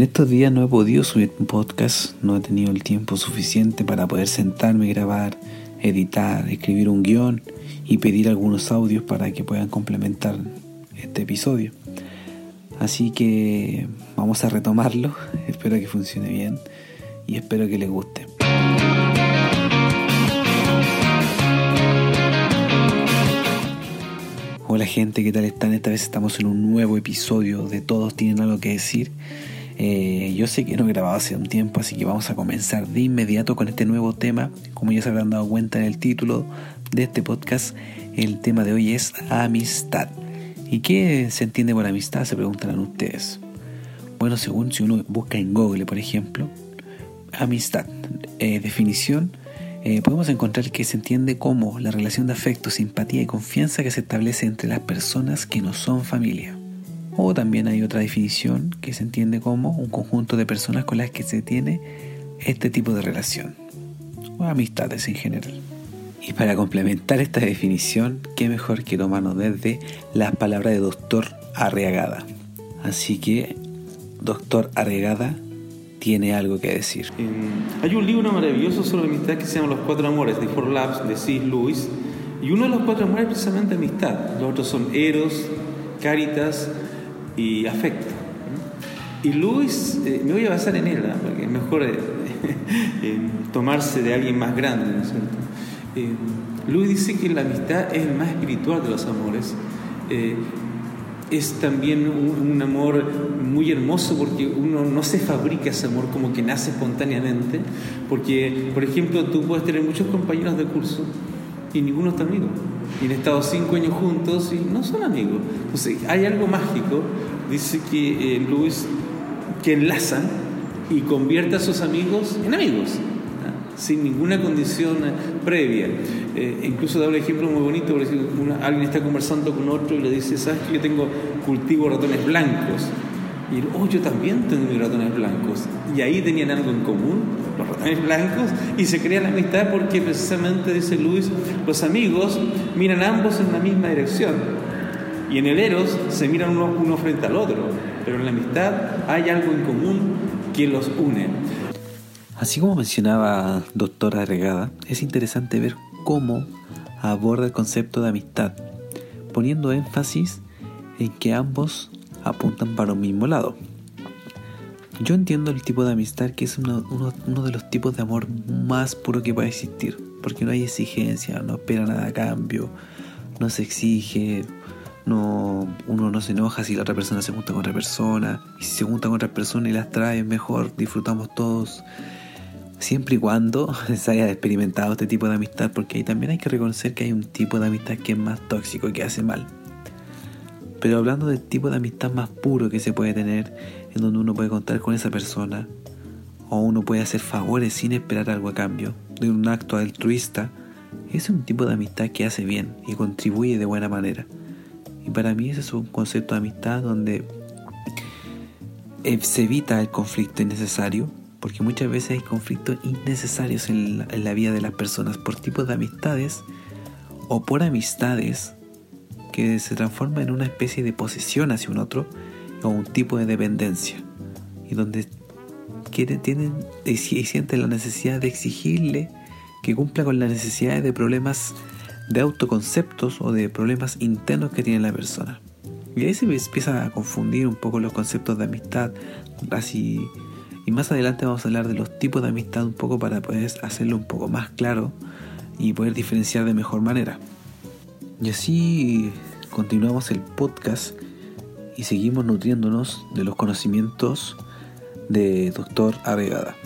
En estos días no he podido subir un podcast, no he tenido el tiempo suficiente para poder sentarme, grabar, editar, escribir un guion y pedir algunos audios para que puedan complementar este episodio. Así que vamos a retomarlo, espero que funcione bien y espero que les guste. Hola gente, ¿qué tal están? Esta vez estamos en un nuevo episodio de Todos tienen algo que decir. Eh, yo sé que no he grabado hace un tiempo, así que vamos a comenzar de inmediato con este nuevo tema. Como ya se habrán dado cuenta en el título de este podcast, el tema de hoy es amistad. ¿Y qué se entiende por amistad? Se preguntarán ustedes. Bueno, según si uno busca en Google, por ejemplo, amistad, eh, definición, eh, podemos encontrar que se entiende como la relación de afecto, simpatía y confianza que se establece entre las personas que no son familia. O también hay otra definición que se entiende como un conjunto de personas con las que se tiene este tipo de relación, o amistades en general. Y para complementar esta definición, qué mejor que tomarnos desde las palabras de doctor Arriagada. Así que, doctor Arriagada tiene algo que decir. Eh, hay un libro maravilloso sobre amistad que se llama Los Cuatro Amores, de Four Labs, de C. Lewis, y uno de los cuatro amores es precisamente amistad. Los otros son Eros, Caritas, y afecto. Y Luis, eh, me voy a basar en él, porque es mejor eh, tomarse de alguien más grande, ¿no es cierto? Eh, Luis dice que la amistad es el más espiritual de los amores. es también un, amor muy hermoso porque uno no se fabrica ese amor como que nace espontáneamente. Porque, por ejemplo, tú puedes tener muchos compañeros de curso y ninguno es tu amigo. Y han estado cinco años juntos y no son amigos. Entonces, hay algo mágico, dice que eh, Luis, que enlazan y convierte a sus amigos en amigos, sin ninguna condición previa. Eh, incluso da un ejemplo muy bonito, porque alguien está conversando con otro y le dice, ¿sabes que yo tengo cultivo ratones blancos? Y oh, yo también tengo mis ratones blancos. Y ahí tenían algo en común, los ratones blancos, y se crea la amistad porque precisamente, dice Luis, los amigos miran ambos en la misma dirección. Y en el Eros se miran uno, uno frente al otro, pero en la amistad hay algo en común que los une. Así como mencionaba doctora Regada, es interesante ver cómo aborda el concepto de amistad, poniendo énfasis en que ambos apuntan para un mismo lado. Yo entiendo el tipo de amistad que es uno, de los tipos de amor más puro que puede existir, porque no hay exigencia, no espera nada a cambio, no se exige, no, uno no se enoja si la otra persona se junta con otra persona, y si se junta con otra persona y las trae mejor, disfrutamos todos, siempre y cuando se haya experimentado este tipo de amistad, porque ahí también hay que reconocer que hay un tipo de amistad que es más tóxico y que hace mal. Pero hablando del tipo de amistad más puro que se puede tener, en donde uno puede contar con esa persona, o uno puede hacer favores sin esperar algo a cambio, de un acto altruista, es un tipo de amistad que hace bien y contribuye de buena manera. Y para mí ese es un concepto de amistad donde eh, se evita el conflicto innecesario, porque muchas veces hay conflictos innecesarios en la, vida de las personas por tipos de amistades o por amistades se transforma en una especie de posesión hacia un otro o un tipo de dependencia y donde tienen y sienten la necesidad de exigirle que cumpla con las necesidades de problemas de autoconceptos o de problemas internos que tiene la persona. Y ahí se empieza a confundir un poco los conceptos de amistad, así y más adelante vamos a hablar de los tipos de amistad un poco para poder hacerlo un poco más claro y poder diferenciar de mejor manera. Y así continuamos el podcast y seguimos nutriéndonos de los conocimientos de doctor Arregada.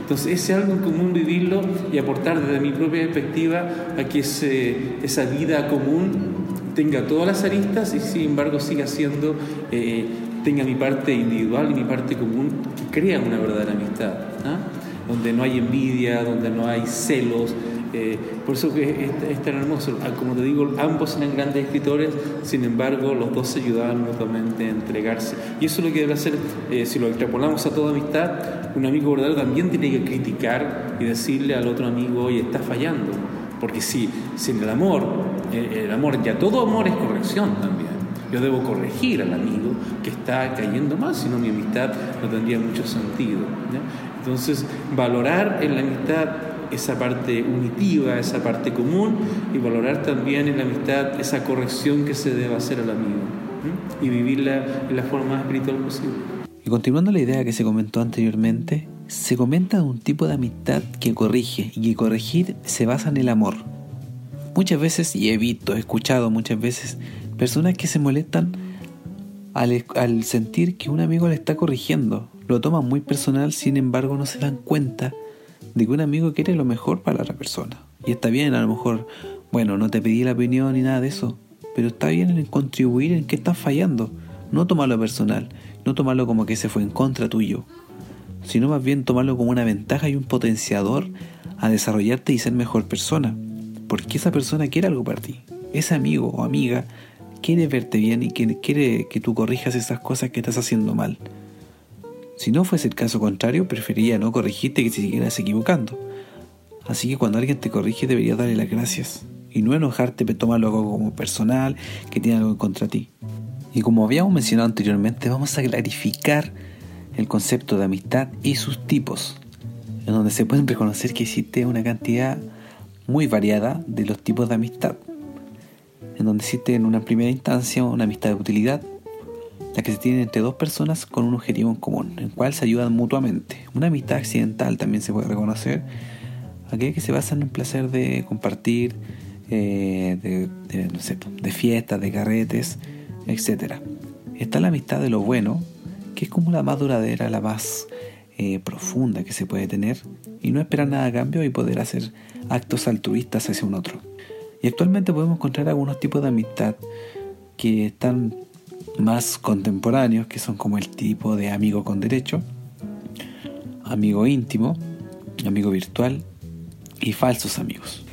Entonces, ese algo en común vivirlo y aportar desde mi propia perspectiva a que esa vida común tenga todas las aristas y sin embargo siga siendo, eh, tenga mi parte individual y mi parte común que crea una verdadera amistad, ¿ah? donde no hay envidia, donde no hay celos, eh, por eso que es, tan hermoso. Ah, como te digo, ambos eran grandes escritores, sin embargo, los dos se ayudaban mutuamente a entregarse. Y eso es lo que debe hacer, eh, si lo extrapolamos a toda amistad, un amigo verdadero también tiene que criticar y decirle al otro amigo, oye, está fallando. Porque si sin el amor, eh, el amor, ya todo amor es corrección también. Yo debo corregir al amigo que está cayendo mal, si no mi amistad no tendría mucho sentido. Entonces, valorar en la amistad esa parte unitiva, esa parte común y valorar también en la amistad esa corrección que se debe hacer al amigo y vivirla en la forma más espiritual posible. Y continuando la idea que se comentó anteriormente, se comenta un tipo de amistad que corrige y que corregir se basa en el amor. Muchas veces, y he visto, he escuchado muchas veces, personas que se molestan al sentir que un amigo le está corrigiendo. Lo toman muy personal, sin embargo no se dan cuenta de que un amigo quiere lo mejor para la otra persona. Y está bien, a lo mejor, bueno, no te pedí la opinión ni nada de eso, pero está bien en contribuir en que estás fallando. No tomarlo personal, no tomarlo como que se fue en contra tuyo, sino más bien tomarlo como una ventaja y un potenciador a desarrollarte y ser mejor persona. Porque esa persona quiere algo para ti. Ese amigo o amiga quiere verte bien y quiere que tú corrijas esas cosas que estás haciendo mal. Si no fuese el caso contrario, preferiría no corregirte que si siguieras equivocando. Así que cuando alguien te corrige deberías darle las gracias y no enojarte, pero tomarlo como personal, que tiene algo contra ti. Y como habíamos mencionado anteriormente, vamos a clarificar el concepto de amistad y sus tipos, en donde se pueden reconocer que existe una cantidad muy variada de los tipos de amistad, en donde existe en una primera instancia una amistad de utilidad, la que se tiene entre dos personas con un objetivo en común, en cual se ayudan mutuamente. Una amistad accidental también se puede reconocer, aquella que se basa en el placer de compartir, eh, de, no sé, de fiestas, de carretes, etc. Está la amistad de lo bueno, que es como la más duradera, la más eh, profunda que se puede tener, y no esperar nada a cambio y poder hacer actos altruistas hacia un otro. Y actualmente podemos encontrar algunos tipos de amistad que están más contemporáneos, que son como el tipo de amigo con derecho, amigo íntimo, amigo virtual y falsos amigos.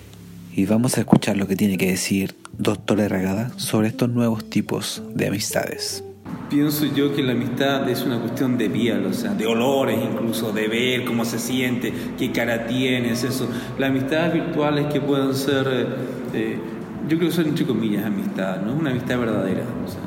Y vamos a escuchar lo que tiene que decir Doctor Herragada sobre estos nuevos tipos de amistades. Pienso yo que la amistad es una cuestión de piel, o sea, de olores incluso, de ver cómo se siente, qué cara tienes, eso. Las amistades virtuales que pueden ser, eh, eh, yo creo que son entre comillas amistad, no es una amistad verdadera. O sea,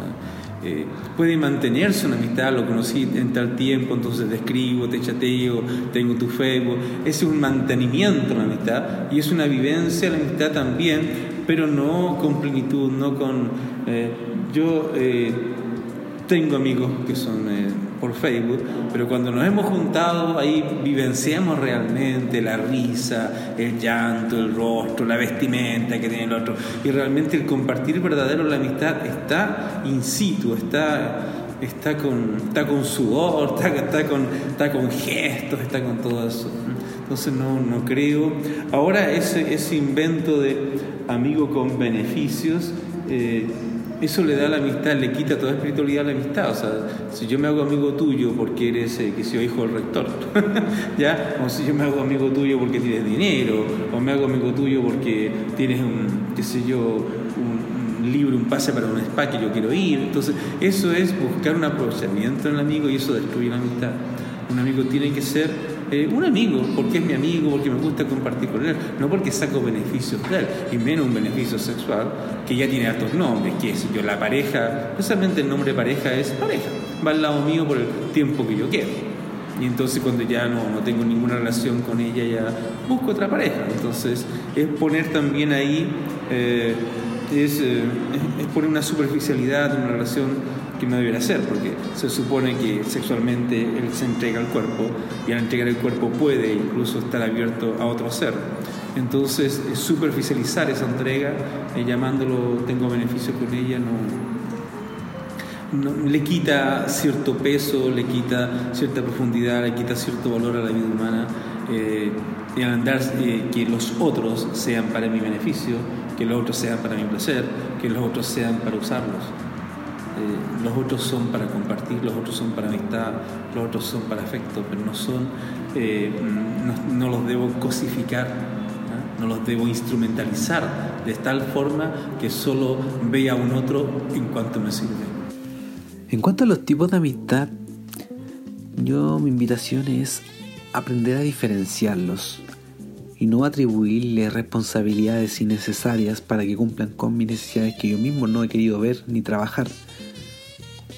eh, puede mantenerse una amistad, lo conocí en tal tiempo, entonces te escribo, te chateo, tengo tu Facebook. Es un mantenimiento la amistad y es una vivencia la amistad también, pero no con plenitud, no con... yo tengo amigos que son eh, por Facebook, pero cuando nos hemos juntado ahí vivenciamos realmente la risa, el llanto, el rostro, la vestimenta que tiene el otro. Y realmente el compartir verdadero la amistad está in situ, está, está, con, está con sudor, está, está, con, está con gestos, está con todo eso. Entonces no, no creo. Ahora ese, ese invento de amigo con beneficios... Eh, eso le da la amistad, le quita toda espiritualidad a la amistad. O sea, si yo me hago amigo tuyo porque eres, eh, que soy hijo del rector, ¿ya? O si yo me hago amigo tuyo porque tienes dinero, o me hago amigo tuyo porque tienes un, qué sé yo, un, libro, un pase para un spa que yo quiero ir. Entonces, eso es buscar un aprovechamiento en el amigo y eso destruye la amistad. Un amigo tiene que ser eh, un amigo, porque es mi amigo, porque me gusta compartir con él, no porque saco beneficios de él, y menos un beneficio sexual que ya tiene altos nombres, que es yo, la pareja, precisamente el nombre pareja es pareja, va al lado mío por el tiempo que yo quiero. Y entonces cuando ya no, no tengo ninguna relación con ella, ya busco otra pareja. Entonces es poner también ahí, eh, es, eh, es poner una superficialidad, una relación que no debería ser, porque se supone que sexualmente él se entrega al cuerpo y al entregar el cuerpo puede incluso estar abierto a otro ser. Entonces, superficializar esa entrega, eh, llamándolo tengo beneficio con ella, no, le quita cierto peso, le quita cierta profundidad, le quita cierto valor a la vida humana. Eh, y al andar eh, que los otros sean para mi beneficio, que los otros sean para mi placer, que los otros sean para usarlos. Los otros son para compartir, los otros son para amistad, los otros son para afecto, pero no son, eh, no, los debo cosificar, ¿no? los debo instrumentalizar de tal forma que solo vea a un otro en cuanto me sirve. En cuanto a los tipos de amistad, yo mi invitación es aprender a diferenciarlos y no atribuirles responsabilidades innecesarias para que cumplan con mis necesidades que yo mismo no he querido ver ni trabajar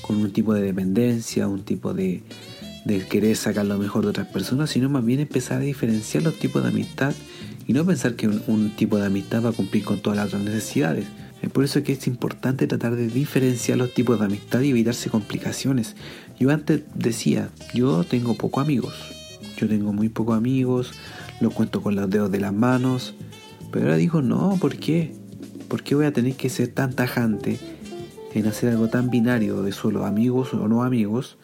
con un tipo de dependencia, un tipo de, de querer sacar lo mejor de otras personas, sino más bien empezar a diferenciar los tipos de amistad y no pensar que un, tipo de amistad va a cumplir con todas las otras necesidades. Es por eso que es importante tratar de diferenciar los tipos de amistad y evitarse complicaciones. Yo antes decía, yo tengo pocos amigos. Yo tengo muy pocos amigos, los cuento con los dedos de las manos. Pero ahora digo, no, ¿por qué? ¿Por qué voy a tener que ser tan tajante en hacer algo tan binario de solo amigos o no amigos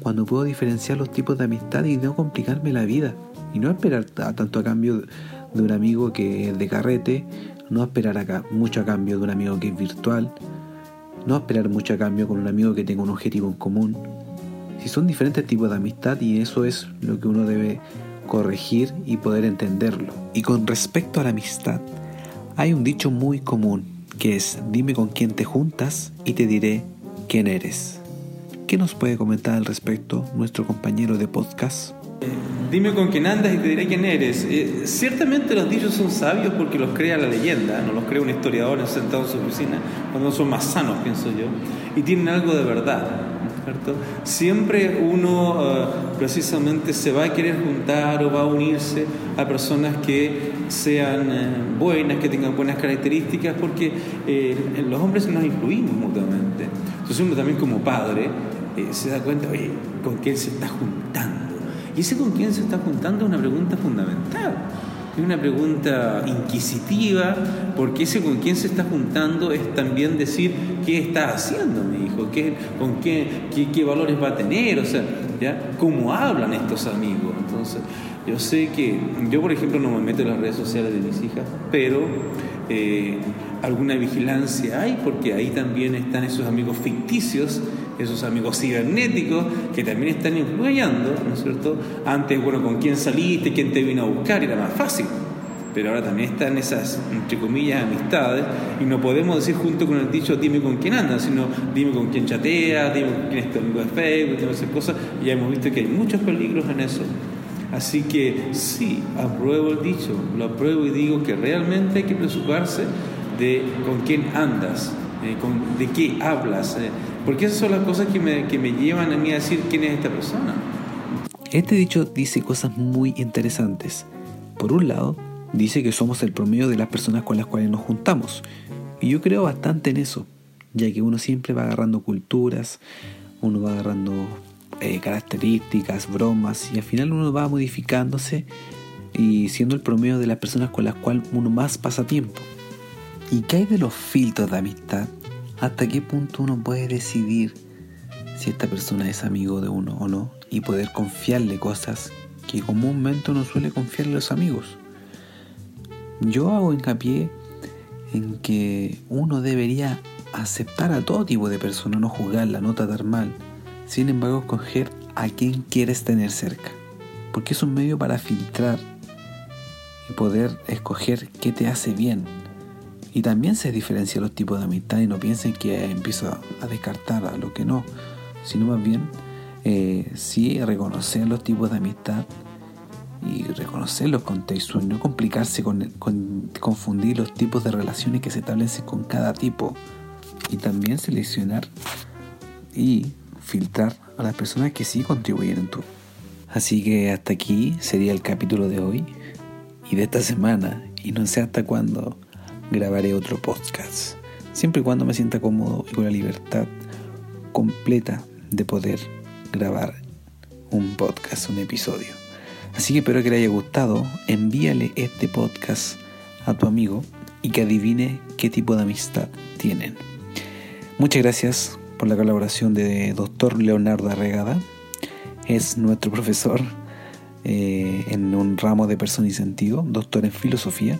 cuando puedo diferenciar los tipos de amistad y no complicarme la vida? Y no esperar tanto a cambio de un amigo que es de carrete, no esperar acá mucho a cambio de un amigo que es virtual, no esperar mucho a cambio con un amigo que tenga un objetivo en común. Si son diferentes tipos de amistad y eso es lo que uno debe corregir y poder entenderlo. Y con respecto a la amistad, hay un dicho muy común que es dime con quién te juntas y te diré quién eres. ¿Qué nos puede comentar al respecto nuestro compañero de podcast? Dime con quién andas y te diré quién eres. Eh, ciertamente los dichos son sabios porque los crea la leyenda, no los crea un historiador sentado en su oficina, cuando son más sanos, pienso yo, y tienen algo de verdad. ¿Cierto? Siempre uno eh, precisamente se va a querer juntar o va a unirse a personas que sean eh, buenas, que tengan buenas características, porque los hombres nos influimos mutuamente. Entonces uno también como padre se da cuenta, oye, ¿con quién se está juntando? Y ese con quién se está juntando es una pregunta fundamental. Es una pregunta inquisitiva, porque ese con quién se está juntando es también decir qué está haciendo mi hijo, qué, con qué, qué, valores va a tener, o sea, cómo hablan estos amigos. Entonces, yo sé que yo, por ejemplo, no me meto en las redes sociales de mis hijas, pero eh, alguna vigilancia hay, porque ahí también están esos amigos ficticios esos amigos cibernéticos que también están influyendo, ¿no es cierto? Antes, bueno, con quién saliste, quién te vino a buscar, era más fácil. Pero ahora también están esas, entre comillas, amistades, y no podemos decir junto con el dicho dime con quién andas, sino dime con quién chatea, dime con quién es tu amigo de Facebook, todas esas cosas, y ya hemos visto que hay muchos peligros en eso. Así que sí, apruebo el dicho, lo apruebo y digo que realmente hay que preocuparse de con quién andas, eh, con, de qué hablas. Eh, porque esas son las cosas que me, llevan a mí a decir quién es esta persona. Este dicho dice cosas muy interesantes. Por un lado, dice que somos el promedio de las personas con las cuales nos juntamos. Y yo creo bastante en eso, ya que uno siempre va agarrando culturas, uno va agarrando eh, características, bromas, y al final uno va modificándose y siendo el promedio de las personas con las cuales uno más pasa tiempo. ¿Y qué hay de los filtros de amistad? Hasta qué punto uno puede decidir si esta persona es amigo de uno o no y poder confiarle cosas que comúnmente uno suele confiarle a los amigos. Yo hago hincapié en que uno debería aceptar a todo tipo de persona, no juzgarla, no tratar mal, sin embargo escoger a quien quieres tener cerca, porque es un medio para filtrar y poder escoger qué te hace bien, y también se diferencia los tipos de amistad y no piensen que empiezo a descartar a lo que no, sino más bien eh, sí reconocer los tipos de amistad y reconocer los contextos, no complicarse con, con, confundir los tipos de relaciones que se establecen con cada tipo. Y también seleccionar y filtrar a las personas que sí contribuyen en tu. Así que hasta aquí sería el capítulo de hoy y de esta semana. Y no sé hasta cuándo grabaré otro podcast, siempre y cuando me sienta cómodo y con la libertad completa de poder grabar un podcast, un episodio. Así que espero que le haya gustado, envíale este podcast a tu amigo y que adivine qué tipo de amistad tienen. Muchas gracias por la colaboración de Dr. Leonardo Arregada. Es nuestro profesor eh, en un ramo de persona y sentido, doctor en filosofía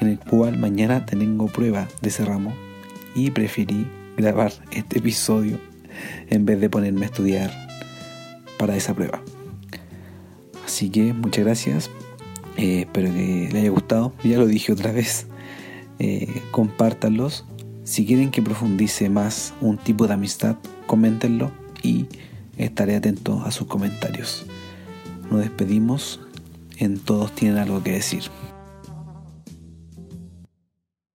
en el cual mañana tengo prueba de ese ramo y preferí grabar este episodio en vez de ponerme a estudiar para esa prueba. Así que muchas gracias, eh, espero que les haya gustado, ya lo dije otra vez, eh, compártanlos. Si quieren que profundice más un tipo de amistad, coméntenlo y estaré atento a sus comentarios. Nos despedimos en Todos tienen algo que decir.